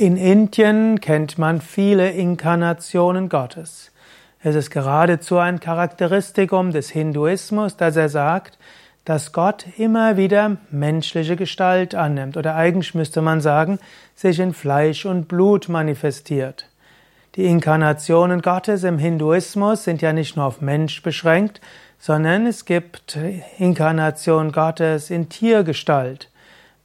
In Indien kennt man viele Inkarnationen Gottes. Es ist geradezu ein Charakteristikum des Hinduismus, dass er sagt, dass Gott immer wieder menschliche Gestalt annimmt oder eigentlich müsste man sagen, sich in Fleisch und Blut manifestiert. Die Inkarnationen Gottes im Hinduismus sind ja nicht nur auf Mensch beschränkt, sondern es gibt Inkarnation Gottes in Tiergestalt.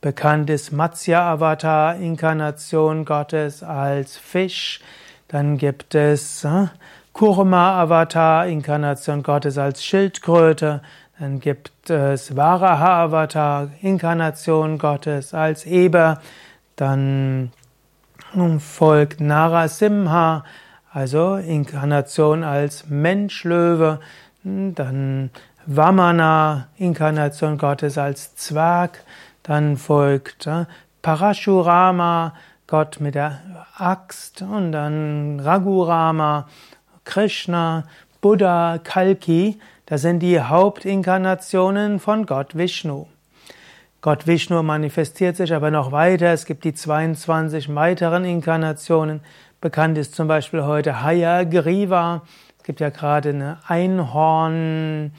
Bekannt ist Matsya-Avatar, Inkarnation Gottes als Fisch. Dann gibt es äh, Kurma-Avatar, Inkarnation Gottes als Schildkröte. Dann gibt es Varaha-Avatar, Inkarnation Gottes als Eber. Dann folgt Narasimha, also Inkarnation als Menschlöwe. Dann Vamana, Inkarnation Gottes als Zwerg. Dann folgt äh, Parashurama, Gott mit der Axt, und dann Raghurama, Krishna, Buddha, Kalki. Das sind die Hauptinkarnationen von Gott Vishnu. Gott Vishnu manifestiert sich aber noch weiter. Es gibt die 22 weiteren Inkarnationen. Bekannt ist zum Beispiel heute Hayagriva. Es gibt ja gerade eine Einhorn,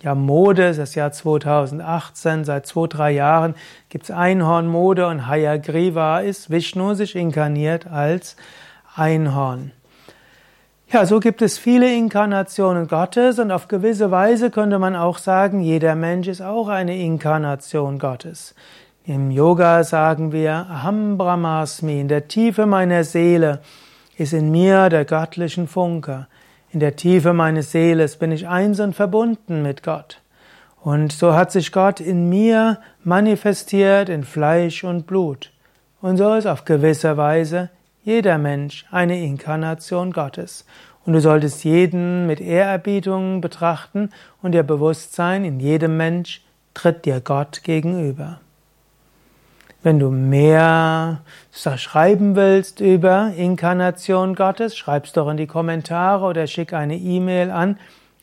ja, Mode, das ist das Jahr 2018, seit zwei, drei Jahren gibt es Einhornmode und Hayagriva ist Vishnu sich inkarniert als Einhorn. Ja, so gibt es viele Inkarnationen Gottes und auf gewisse Weise könnte man auch sagen, jeder Mensch ist auch eine Inkarnation Gottes. Im Yoga sagen wir Aham Brahmasmi, in der Tiefe meiner Seele ist in mir der göttlichen Funke. In der Tiefe meines Seeles bin ich eins und verbunden mit Gott. Und so hat sich Gott in mir manifestiert in Fleisch und Blut. Und so ist auf gewisse Weise jeder Mensch eine Inkarnation Gottes. Und du solltest jeden mit Ehrerbietung betrachten und dir bewusst sein, in jedem Mensch tritt dir Gott gegenüber. Wenn du mehr schreiben willst über Inkarnation Gottes, schreib's doch in die Kommentare oder schick eine E-Mail an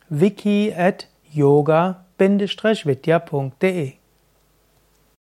wiki at yoga-vidya.de